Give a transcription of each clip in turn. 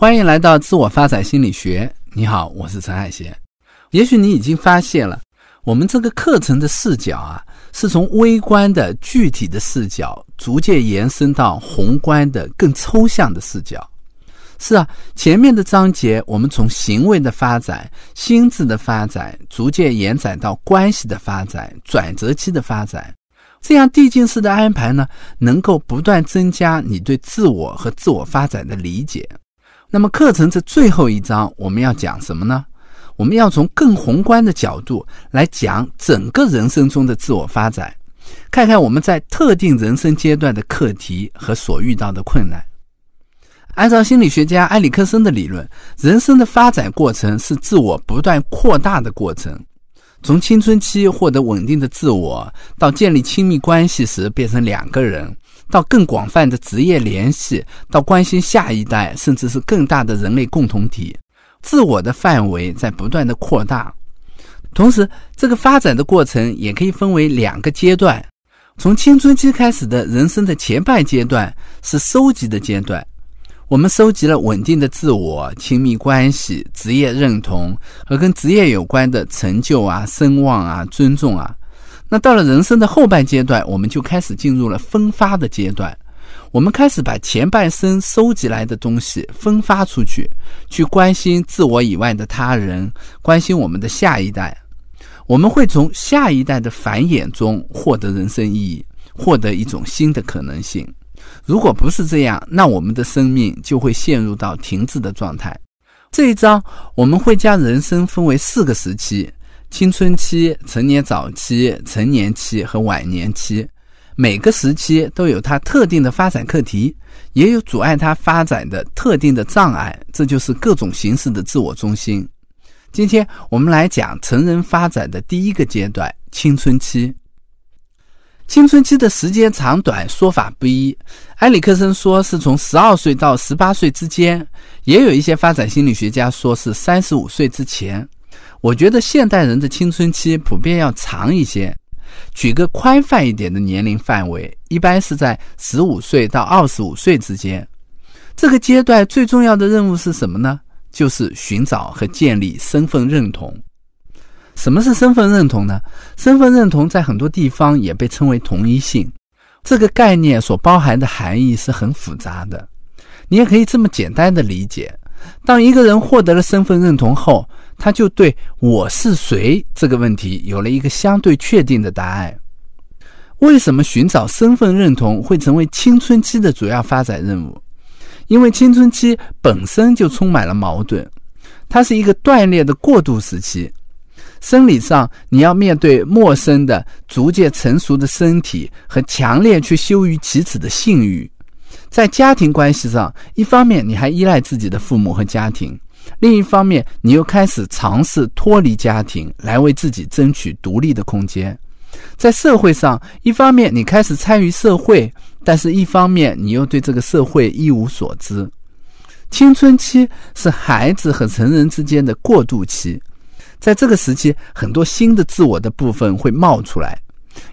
欢迎来到自我发展心理学。你好，我是陈海贤。也许你已经发现了，我们这个课程的视角啊，是从微观的具体的视角，逐渐延伸到宏观的更抽象的视角。是啊，前面的章节我们从行为的发展、心智的发展，逐渐延展到关系的发展、转折期的发展。这样递进式的安排呢，能够不断增加你对自我和自我发展的理解。那么课程这最后一章我们要讲什么呢？我们要从更宏观的角度来讲整个人生中的自我发展，看看我们在特定人生阶段的课题和所遇到的困难。按照心理学家埃里克森的理论，人生的发展过程是自我不断扩大的过程。从青春期获得稳定的自我，到建立亲密关系时变成两个人，到更广泛的职业联系，到关心下一代，甚至是更大的人类共同体，自我的范围在不断的扩大。同时，这个发展的过程也可以分为两个阶段：从青春期开始的人生的前半阶段是收集的阶段。我们收集了稳定的自我、亲密关系、职业认同和跟职业有关的成就啊、声望啊、尊重啊。那到了人生的后半阶段，我们就开始进入了分发的阶段。我们开始把前半生收集来的东西分发出去，去关心自我以外的他人，关心我们的下一代。我们会从下一代的繁衍中获得人生意义，获得一种新的可能性。如果不是这样，那我们的生命就会陷入到停滞的状态。这一章我们会将人生分为四个时期：青春期、成年早期、成年期和晚年期。每个时期都有它特定的发展课题，也有阻碍它发展的特定的障碍。这就是各种形式的自我中心。今天我们来讲成人发展的第一个阶段——青春期。青春期的时间长短说法不一，埃里克森说是从十二岁到十八岁之间，也有一些发展心理学家说是三十五岁之前。我觉得现代人的青春期普遍要长一些。举个宽泛一点的年龄范围，一般是在十五岁到二十五岁之间。这个阶段最重要的任务是什么呢？就是寻找和建立身份认同。什么是身份认同呢？身份认同在很多地方也被称为同一性。这个概念所包含的含义是很复杂的。你也可以这么简单的理解：当一个人获得了身份认同后，他就对我是谁这个问题有了一个相对确定的答案。为什么寻找身份认同会成为青春期的主要发展任务？因为青春期本身就充满了矛盾，它是一个断裂的过渡时期。生理上，你要面对陌生的、逐渐成熟的身体和强烈却羞于启齿的性欲；在家庭关系上，一方面你还依赖自己的父母和家庭，另一方面你又开始尝试脱离家庭，来为自己争取独立的空间；在社会上，一方面你开始参与社会，但是一方面你又对这个社会一无所知。青春期是孩子和成人之间的过渡期。在这个时期，很多新的自我的部分会冒出来，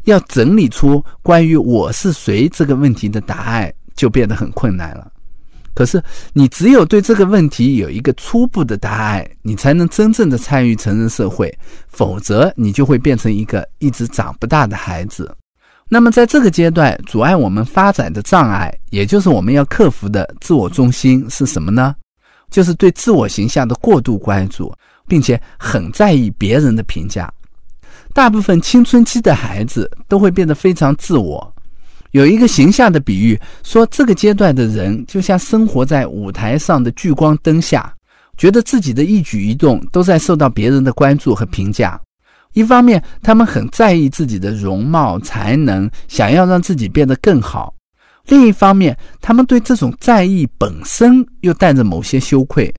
要整理出关于我是谁这个问题的答案，就变得很困难了。可是，你只有对这个问题有一个初步的答案，你才能真正的参与成人社会，否则你就会变成一个一直长不大的孩子。那么，在这个阶段，阻碍我们发展的障碍，也就是我们要克服的自我中心是什么呢？就是对自我形象的过度关注。并且很在意别人的评价。大部分青春期的孩子都会变得非常自我。有一个形象的比喻说，这个阶段的人就像生活在舞台上的聚光灯下，觉得自己的一举一动都在受到别人的关注和评价。一方面，他们很在意自己的容貌、才能，想要让自己变得更好；另一方面，他们对这种在意本身又带着某些羞愧。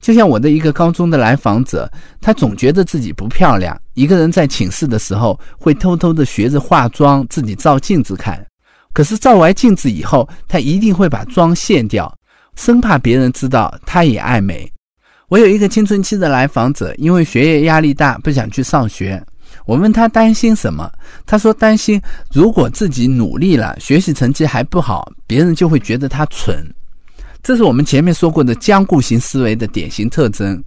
就像我的一个高中的来访者，他总觉得自己不漂亮。一个人在寝室的时候，会偷偷的学着化妆，自己照镜子看。可是照完镜子以后，他一定会把妆卸掉，生怕别人知道他也爱美。我有一个青春期的来访者，因为学业压力大，不想去上学。我问他担心什么，他说担心如果自己努力了，学习成绩还不好，别人就会觉得他蠢。这是我们前面说过的僵固型思维的典型特征。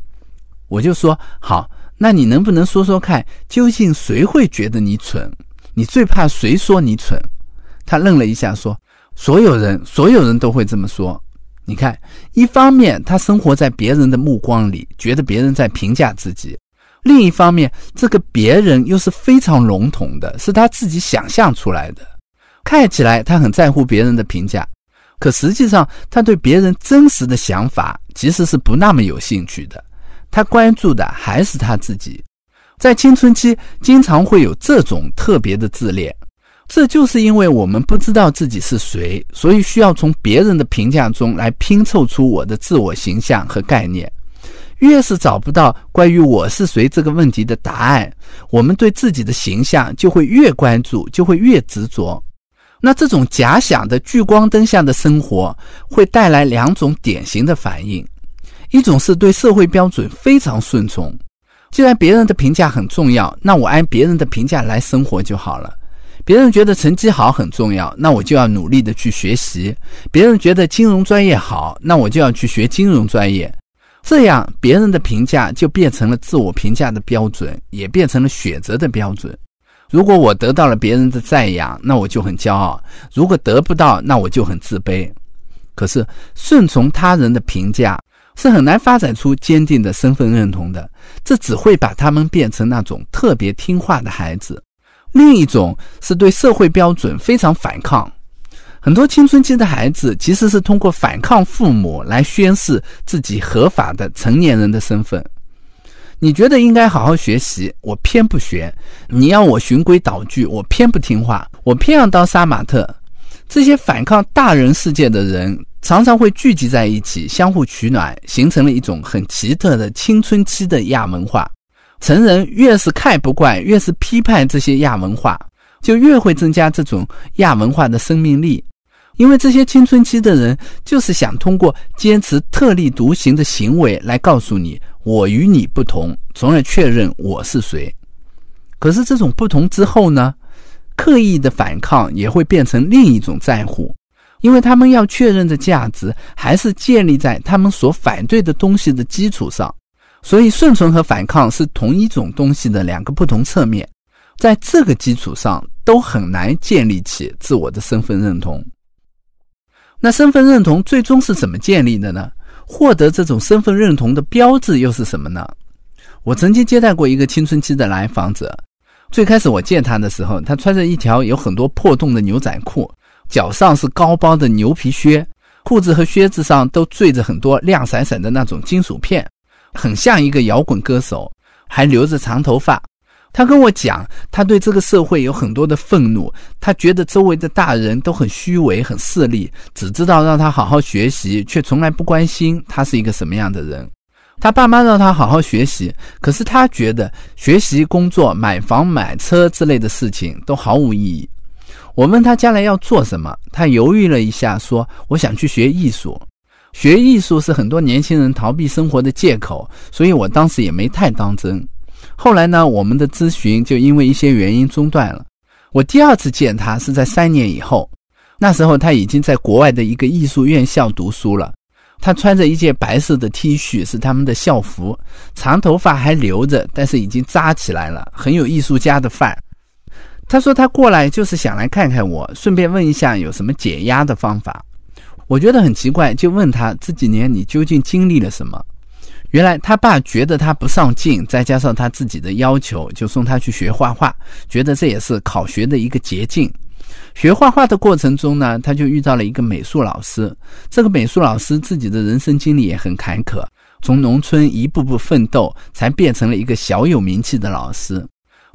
我就说好，那你能不能说说看，究竟谁会觉得你蠢？你最怕谁说你蠢？他愣了一下，说：“所有人，所有人都会这么说。你看，一方面他生活在别人的目光里，觉得别人在评价自己；另一方面，这个别人又是非常笼统的，是他自己想象出来的。看起来他很在乎别人的评价。”可实际上，他对别人真实的想法其实是不那么有兴趣的。他关注的还是他自己。在青春期，经常会有这种特别的自恋。这就是因为我们不知道自己是谁，所以需要从别人的评价中来拼凑出我的自我形象和概念。越是找不到关于我是谁这个问题的答案，我们对自己的形象就会越关注，就会越执着。那这种假想的聚光灯下的生活，会带来两种典型的反应：一种是对社会标准非常顺从，既然别人的评价很重要，那我按别人的评价来生活就好了。别人觉得成绩好很重要，那我就要努力的去学习；别人觉得金融专业好，那我就要去学金融专业。这样，别人的评价就变成了自我评价的标准，也变成了选择的标准。如果我得到了别人的赞扬，那我就很骄傲；如果得不到，那我就很自卑。可是顺从他人的评价是很难发展出坚定的身份认同的，这只会把他们变成那种特别听话的孩子。另一种是对社会标准非常反抗。很多青春期的孩子其实是通过反抗父母来宣示自己合法的成年人的身份。你觉得应该好好学习，我偏不学；你要我循规蹈矩，我偏不听话，我偏要当杀马特。这些反抗大人世界的人，常常会聚集在一起，相互取暖，形成了一种很奇特的青春期的亚文化。成人越是看不惯，越是批判这些亚文化，就越会增加这种亚文化的生命力。因为这些青春期的人就是想通过坚持特立独行的行为来告诉你我与你不同，从而确认我是谁。可是这种不同之后呢？刻意的反抗也会变成另一种在乎，因为他们要确认的价值还是建立在他们所反对的东西的基础上。所以顺从和反抗是同一种东西的两个不同侧面，在这个基础上都很难建立起自我的身份认同。那身份认同最终是怎么建立的呢？获得这种身份认同的标志又是什么呢？我曾经接待过一个青春期的来访者，最开始我见他的时候，他穿着一条有很多破洞的牛仔裤，脚上是高帮的牛皮靴，裤子和靴子上都缀着很多亮闪闪的那种金属片，很像一个摇滚歌手，还留着长头发。他跟我讲，他对这个社会有很多的愤怒，他觉得周围的大人都很虚伪、很势利，只知道让他好好学习，却从来不关心他是一个什么样的人。他爸妈让他好好学习，可是他觉得学习、工作、买房、买车之类的事情都毫无意义。我问他将来要做什么，他犹豫了一下，说：“我想去学艺术。学艺术是很多年轻人逃避生活的借口，所以我当时也没太当真。”后来呢，我们的咨询就因为一些原因中断了。我第二次见他是在三年以后，那时候他已经在国外的一个艺术院校读书了。他穿着一件白色的 T 恤，是他们的校服，长头发还留着，但是已经扎起来了，很有艺术家的范儿。他说他过来就是想来看看我，顺便问一下有什么解压的方法。我觉得很奇怪，就问他这几年你究竟经历了什么。原来他爸觉得他不上进，再加上他自己的要求，就送他去学画画，觉得这也是考学的一个捷径。学画画的过程中呢，他就遇到了一个美术老师。这个美术老师自己的人生经历也很坎坷，从农村一步步奋斗，才变成了一个小有名气的老师。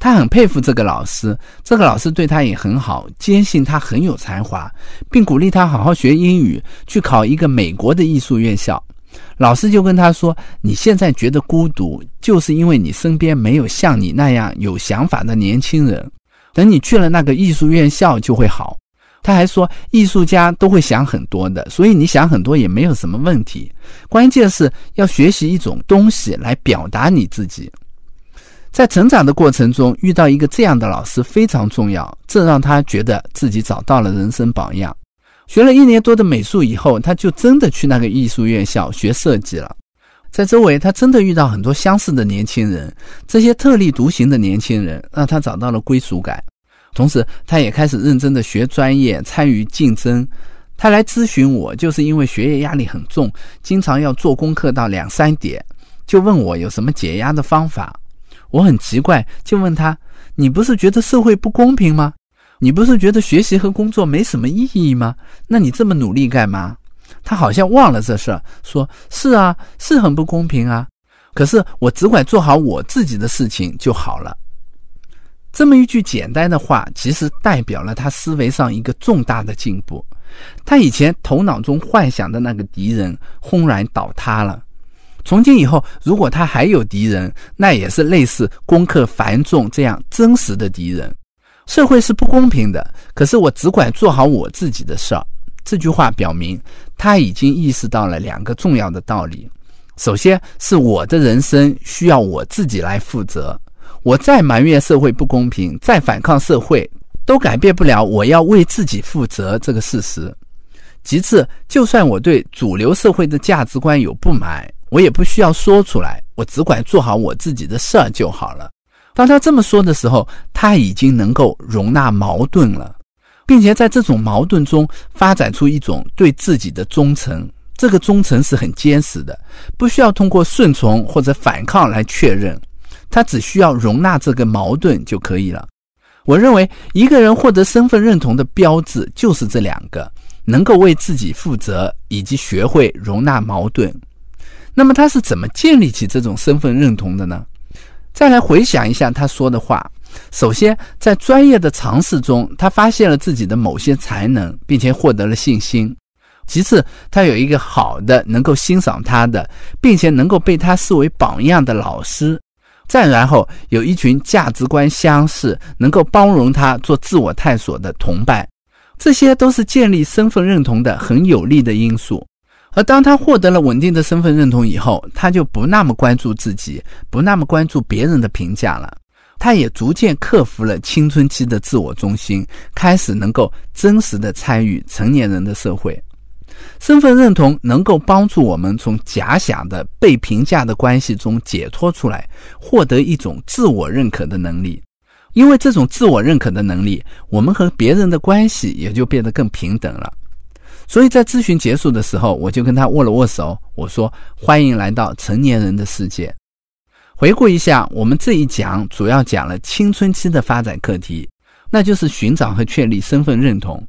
他很佩服这个老师，这个老师对他也很好，坚信他很有才华，并鼓励他好好学英语，去考一个美国的艺术院校。老师就跟他说：“你现在觉得孤独，就是因为你身边没有像你那样有想法的年轻人。等你去了那个艺术院校，就会好。”他还说：“艺术家都会想很多的，所以你想很多也没有什么问题。关键是要学习一种东西来表达你自己。在成长的过程中，遇到一个这样的老师非常重要，这让他觉得自己找到了人生榜样。”学了一年多的美术以后，他就真的去那个艺术院校学设计了。在周围，他真的遇到很多相似的年轻人，这些特立独行的年轻人让他找到了归属感。同时，他也开始认真的学专业，参与竞争。他来咨询我，就是因为学业压力很重，经常要做功课到两三点，就问我有什么解压的方法。我很奇怪，就问他：“你不是觉得社会不公平吗？你不是觉得学习和工作没什么意义吗？那你这么努力干嘛？”他好像忘了这事儿，说是啊，是很不公平啊。可是我只管做好我自己的事情就好了。这么一句简单的话，其实代表了他思维上一个重大的进步。他以前头脑中幻想的那个敌人轰然倒塌了。从今以后，如果他还有敌人，那也是类似功课繁重这样真实的敌人。社会是不公平的，可是我只管做好我自己的事儿。这句话表明，他已经意识到了两个重要的道理：首先是我的人生需要我自己来负责，我再埋怨社会不公平，再反抗社会，都改变不了我要为自己负责这个事实。其次，就算我对主流社会的价值观有不满，我也不需要说出来，我只管做好我自己的事儿就好了。当他这么说的时候，他已经能够容纳矛盾了。并且在这种矛盾中发展出一种对自己的忠诚，这个忠诚是很坚实的，不需要通过顺从或者反抗来确认，他只需要容纳这个矛盾就可以了。我认为一个人获得身份认同的标志就是这两个：能够为自己负责，以及学会容纳矛盾。那么他是怎么建立起这种身份认同的呢？再来回想一下他说的话。首先，在专业的尝试中，他发现了自己的某些才能，并且获得了信心。其次，他有一个好的、能够欣赏他的，并且能够被他视为榜样的老师。再然后，有一群价值观相似、能够包容他做自我探索的同伴。这些都是建立身份认同的很有利的因素。而当他获得了稳定的身份认同以后，他就不那么关注自己，不那么关注别人的评价了。他也逐渐克服了青春期的自我中心，开始能够真实的参与成年人的社会。身份认同能够帮助我们从假想的被评价的关系中解脱出来，获得一种自我认可的能力。因为这种自我认可的能力，我们和别人的关系也就变得更平等了。所以在咨询结束的时候，我就跟他握了握手，我说：“欢迎来到成年人的世界。”回顾一下，我们这一讲主要讲了青春期的发展课题，那就是寻找和确立身份认同。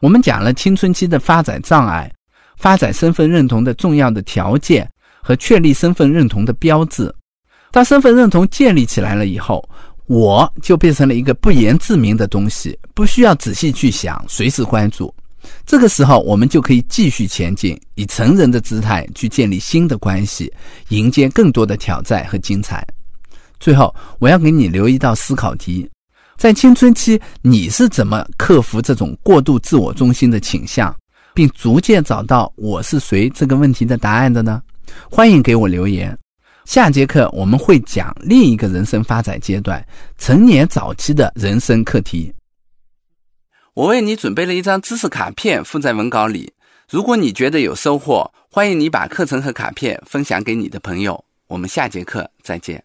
我们讲了青春期的发展障碍、发展身份认同的重要的条件和确立身份认同的标志。当身份认同建立起来了以后，我就变成了一个不言自明的东西，不需要仔细去想，随时关注。这个时候，我们就可以继续前进，以成人的姿态去建立新的关系，迎接更多的挑战和精彩。最后，我要给你留一道思考题：在青春期，你是怎么克服这种过度自我中心的倾向，并逐渐找到“我是谁”这个问题的答案的呢？欢迎给我留言。下节课我们会讲另一个人生发展阶段——成年早期的人生课题。我为你准备了一张知识卡片，附在文稿里。如果你觉得有收获，欢迎你把课程和卡片分享给你的朋友。我们下节课再见。